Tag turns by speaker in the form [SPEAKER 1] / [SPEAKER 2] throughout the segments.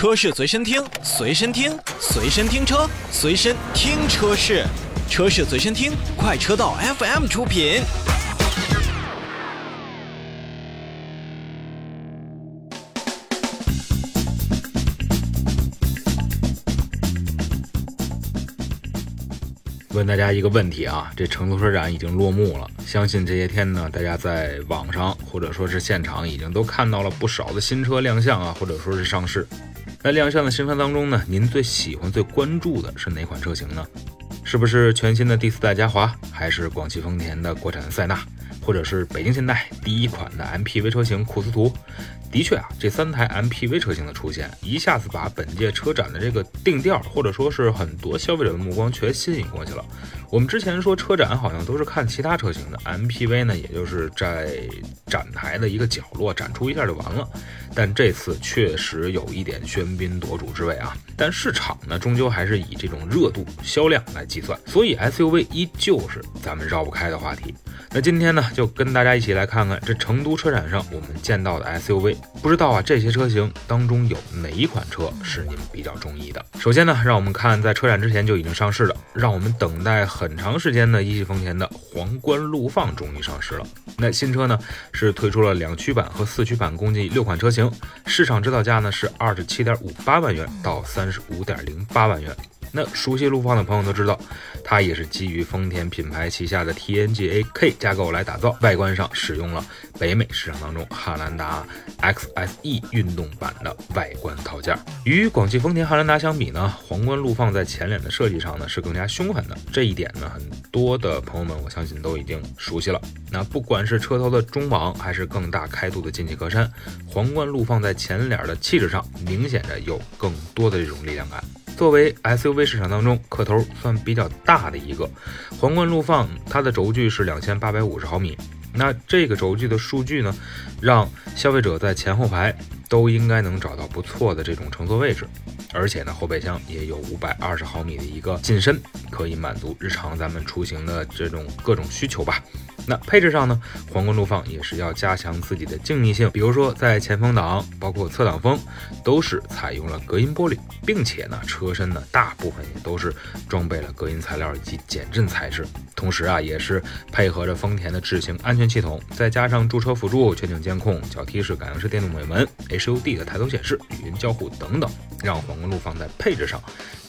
[SPEAKER 1] 车市随身听，随身听，随身听车，随身听车市，车市随身听，快车道 FM 出品。
[SPEAKER 2] 问大家一个问题啊，这成都车展已经落幕了，相信这些天呢，大家在网上或者说是现场已经都看到了不少的新车亮相啊，或者说是上市。在亮相的新车当中呢，您最喜欢、最关注的是哪款车型呢？是不是全新的第四代嘉华，还是广汽丰田的国产塞纳，或者是北京现代第一款的 MPV 车型库斯图？的确啊，这三台 MPV 车型的出现，一下子把本届车展的这个定调，或者说是很多消费者的目光全吸引过去了。我们之前说车展好像都是看其他车型的 MPV 呢，也就是在展台的一个角落展出一下就完了。但这次确实有一点喧宾夺主之味啊。但市场呢，终究还是以这种热度、销量来计算，所以 SUV 依旧是咱们绕不开的话题。那今天呢，就跟大家一起来看看这成都车展上我们见到的 SUV。不知道啊，这些车型当中有哪一款车是您比较中意的？首先呢，让我们看在车展之前就已经上市了，让我们等待很长时间的一汽丰田的皇冠陆放终于上市了。那新车呢是推出了两驱版和四驱版，共计六款车型，市场指导价呢是二十七点五八万元到三十五点零八万元。那熟悉陆放的朋友都知道，它也是基于丰田品牌旗下的 TNGA-K 架构来打造，外观上使用了北美市场当中汉兰达 XSE 运动版的外观套件。与广汽丰田汉兰达相比呢，皇冠陆放在前脸的设计上呢是更加凶狠的，这一点呢很多的朋友们我相信都已经熟悉了。那不管是车头的中网，还是更大开度的进气格栅，皇冠陆放在前脸的气质上明显的有更多的这种力量感。作为 SUV 市场当中个头算比较大的一个，皇冠陆放它的轴距是两千八百五十毫米，那这个轴距的数据呢，让消费者在前后排都应该能找到不错的这种乘坐位置，而且呢后备箱也有五百二十毫米的一个进深，可以满足日常咱们出行的这种各种需求吧。那配置上呢，皇冠陆放也是要加强自己的静谧性，比如说在前风挡，包括侧挡风，都是采用了隔音玻璃，并且呢，车身呢大部分也都是装备了隔音材料以及减震材质，同时啊，也是配合着丰田的智行安全系统，再加上驻车辅助、全景监控、脚踢式感应式电动尾门、HUD 的抬头显示、语音交互等等，让皇冠陆放在配置上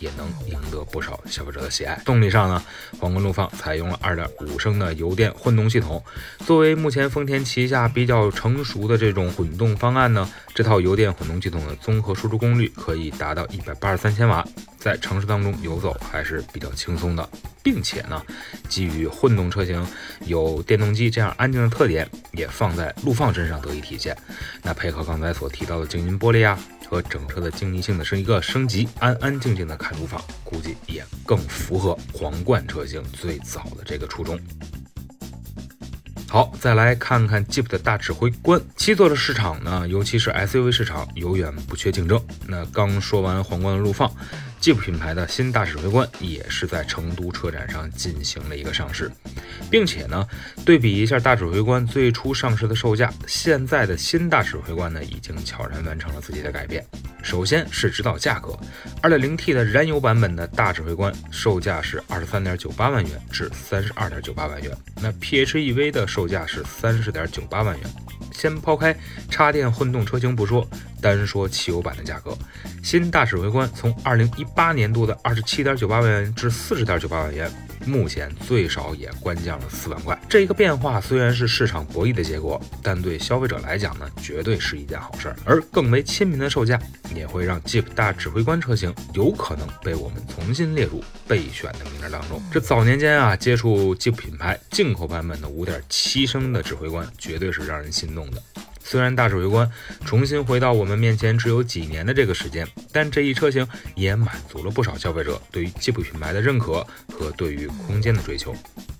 [SPEAKER 2] 也能赢得不少消费者的喜爱。动力上呢，皇冠陆放采用了2.5升的油电混动。动系统作为目前丰田旗下比较成熟的这种混动方案呢，这套油电混动系统的综合输出功率可以达到一百八十三千瓦，在城市当中游走还是比较轻松的，并且呢，基于混动车型有电动机这样安静的特点，也放在陆放身上得以体现。那配合刚才所提到的静音玻璃啊，和整车的静谧性的是一个升级，安安静静的看陆放，估计也更符合皇冠车型最早的这个初衷。好，再来看看 Jeep 的大指挥官。七座的市场呢，尤其是 SUV 市场，永远不缺竞争。那刚说完皇冠的陆放。Jeep 品牌的新大指挥官也是在成都车展上进行了一个上市，并且呢，对比一下大指挥官最初上市的售价，现在的新大指挥官呢，已经悄然完成了自己的改变。首先是指导价格，2.0T 的燃油版本的大指挥官售价是23.98万元至32.98万元，那 PHEV 的售价是30.98万元。先抛开插电混动车型不说，单说汽油版的价格，新大指挥官从二零一八年度的二十七点九八万元至四十点九八万元。目前最少也官降了四万块，这一个变化虽然是市场博弈的结果，但对消费者来讲呢，绝对是一件好事儿。而更为亲民的售价，也会让 Jeep 大指挥官车型有可能被我们重新列入备选的名单当中。这早年间啊，接触 Jeep 品牌进口版本的五点七升的指挥官，绝对是让人心动的。虽然大指挥官重新回到我们面前只有几年的这个时间，但这一车型也满足了不少消费者对于吉普品牌的认可和对于空间的追求。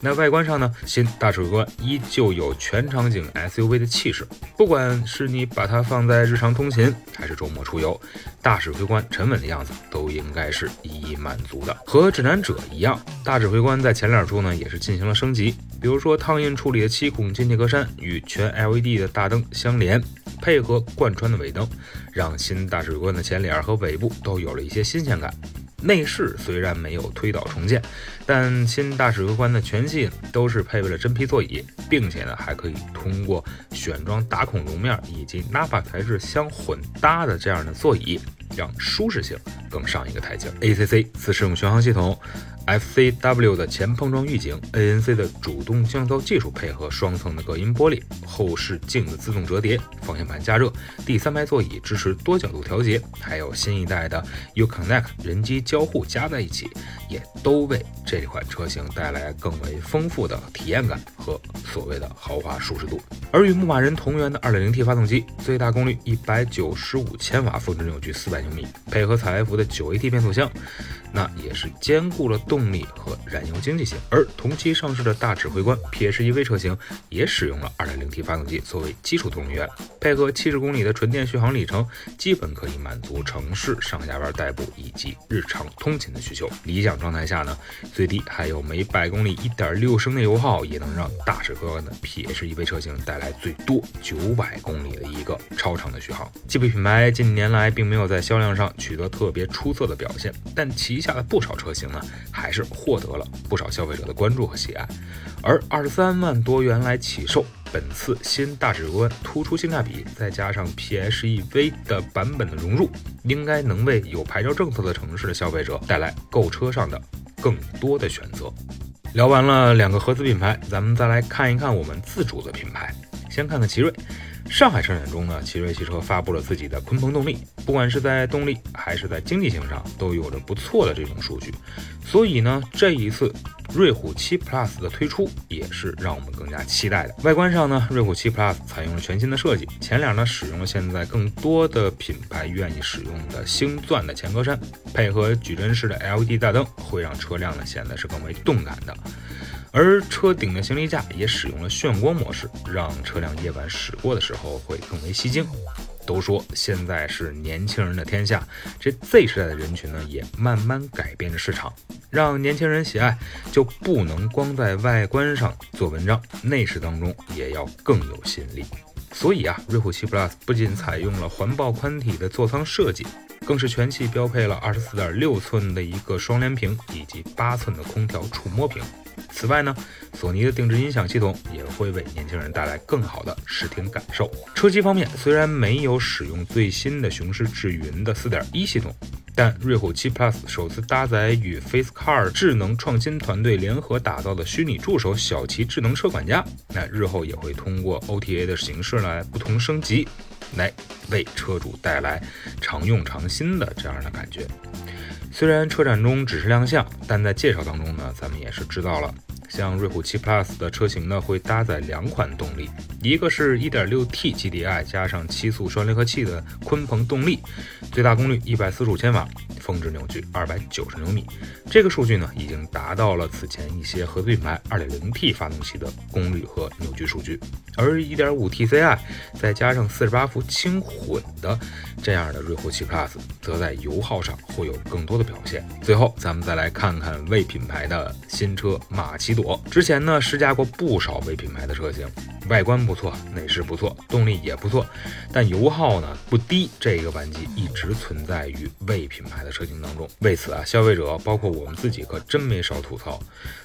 [SPEAKER 2] 那外观上呢，新大指挥官依旧有全场景 SUV 的气势，不管是你把它放在日常通勤，还是周末出游，大指挥官沉稳的样子都应该是一一满足的。和指南者一样，大指挥官在前脸处呢也是进行了升级，比如说烫印处理的七孔进气格栅与全 LED 的大灯相连。配合贯穿的尾灯，让新大指挥官的前脸和尾部都有了一些新鲜感。内饰虽然没有推倒重建，但新大指挥官的全系都是配备了真皮座椅，并且呢还可以通过选装打孔绒面以及 Nappa 材质相混搭的这样的座椅，让舒适性更上一个台阶。ACC 自适应巡航系统。FCW 的前碰撞预警，ANC 的主动降噪技术配合双层的隔音玻璃，后视镜的自动折叠，方向盘加热，第三排座椅支持多角度调节，还有新一代的 Uconnect 人机交互加在一起，也都为这款车型带来更为丰富的体验感和所谓的豪华舒适度。而与牧马人同源的 2.0T 发动机，最大功率195千瓦，峰值扭矩400牛米，配合采埃孚的 9AT 变速箱。那也是兼顾了动力和燃油经济性，而同期上市的大指挥官 PHEV 车型也使用了 2.0T 发动机作为基础动力源，配合70公里的纯电续航里程，基本可以满足城市上下班代步以及日常通勤的需求。理想状态下呢，最低还有每百公里1.6升的油耗，也能让大指挥官的 PHEV 车型带来最多900公里的一个超长的续航。吉普品牌近年来并没有在销量上取得特别出色的表现，但旗下的不少车型呢，还是获得了不少消费者的关注和喜爱。而二十三万多元来起售，本次新大指挥官突出性价比，再加上 PHEV 的版本的融入，应该能为有牌照政策的城市的消费者带来购车上的更多的选择。聊完了两个合资品牌，咱们再来看一看我们自主的品牌。先看看奇瑞。上海车展中呢，奇瑞汽车发布了自己的鲲鹏动力，不管是在动力还是在经济性上，都有着不错的这种数据。所以呢，这一次瑞虎7 Plus 的推出也是让我们更加期待的。外观上呢，瑞虎7 Plus 采用了全新的设计，前脸呢使用了现在更多的品牌愿意使用的星钻的前格栅，配合矩阵式的 LED 大灯，会让车辆呢显得是更为动感的。而车顶的行李架也使用了炫光模式，让车辆夜晚驶过的时候会更为吸睛。都说现在是年轻人的天下，这 Z 时代的人群呢也慢慢改变着市场，让年轻人喜爱，就不能光在外观上做文章，内饰当中也要更有吸引力。所以啊，瑞虎7 Plus 不仅采用了环抱宽体的座舱设计，更是全系标配了24.6寸的一个双联屏以及八寸的空调触摸屏。此外呢，索尼的定制音响系统也会为年轻人带来更好的视听感受。车机方面，虽然没有使用最新的雄狮智云的4.1系统，但瑞虎7 Plus 首次搭载与 FaceCar 智能创新团队联合打造的虚拟助手小齐智能车管家，那日后也会通过 OTA 的形式来不同升级，来为车主带来常用常新的这样的感觉。虽然车展中只是亮相，但在介绍当中呢，咱们也是知道了。像瑞虎7 Plus 的车型呢，会搭载两款动力，一个是 1.6T GDI 加上七速双离合器的鲲鹏动力，最大功率145千瓦，峰值扭矩290牛米。这个数据呢，已经达到了此前一些合资品牌 2.0T 发动机的功率和扭矩数据。而 1.5T CI 再加上48伏轻混的这样的瑞虎7 Plus，则在油耗上会有更多的表现。最后，咱们再来看看魏品牌的新车马奇。之前呢试驾过不少微品牌的车型，外观不错，内饰不错，动力也不错，但油耗呢不低，这个顽疾一直存在于魏品牌的车型当中。为此啊，消费者包括我们自己可真没少吐槽。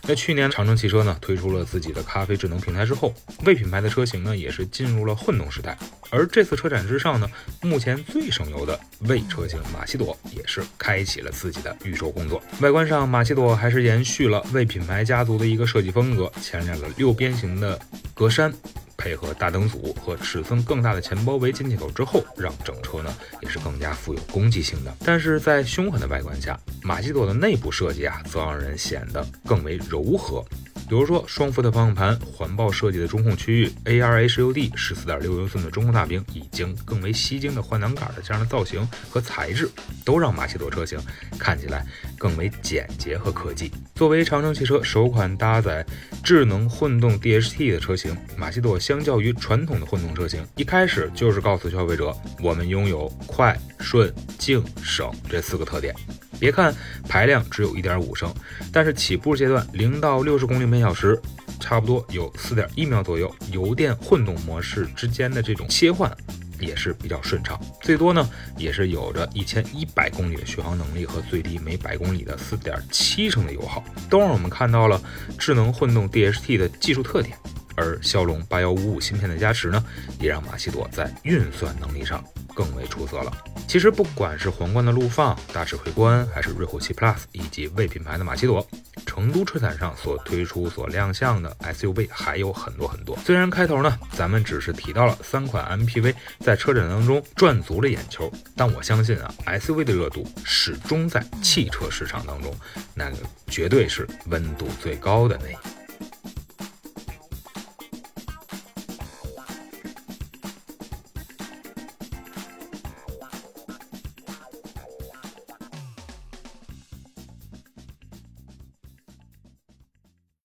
[SPEAKER 2] 那去年长城汽车呢推出了自己的咖啡智能平台之后，魏品牌的车型呢也是进入了混动时代。而这次车展之上呢，目前最省油的魏车型马奇朵也是开启了自己的预售工作。外观上，马奇朵还是延续了魏品牌家族的一个设计风格，前脸的六边形的格栅，配合大灯组和尺寸更大的前包围进气口之后，让整车呢也是更加富有攻击性的。但是在凶狠的外观下，马奇朵的内部设计啊，则让人显得更为柔和。比如说双幅的方向盘、环抱设计的中控区域、A.R. HUD 十四点六英寸的中控大屏，以及更为吸睛的换挡杆的这样的造型和材质，都让马奇朵车型看起来更为简洁和科技。作为长城汽车首款搭载智能混动 DHT 的车型，马奇朵相较于传统的混动车型，一开始就是告诉消费者，我们拥有快、顺、静、省这四个特点。别看排量只有一点五升，但是起步阶段零到六十公里每小时，差不多有四点一秒左右，油电混动模式之间的这种切换，也是比较顺畅，最多呢也是有着一千一百公里的续航能力和最低每百公里的四点七升的油耗，都让我们看到了智能混动 DHT 的技术特点。而骁龙八幺五五芯片的加持呢，也让马奇朵在运算能力上更为出色了。其实不管是皇冠的陆放、大指挥官，还是瑞虎7 Plus 以及魏品牌的马奇朵，成都车展上所推出、所亮相的 SUV 还有很多很多。虽然开头呢，咱们只是提到了三款 MPV 在车展当中赚足了眼球，但我相信啊，SUV 的热度始终在汽车市场当中，那个绝对是温度最高的那一。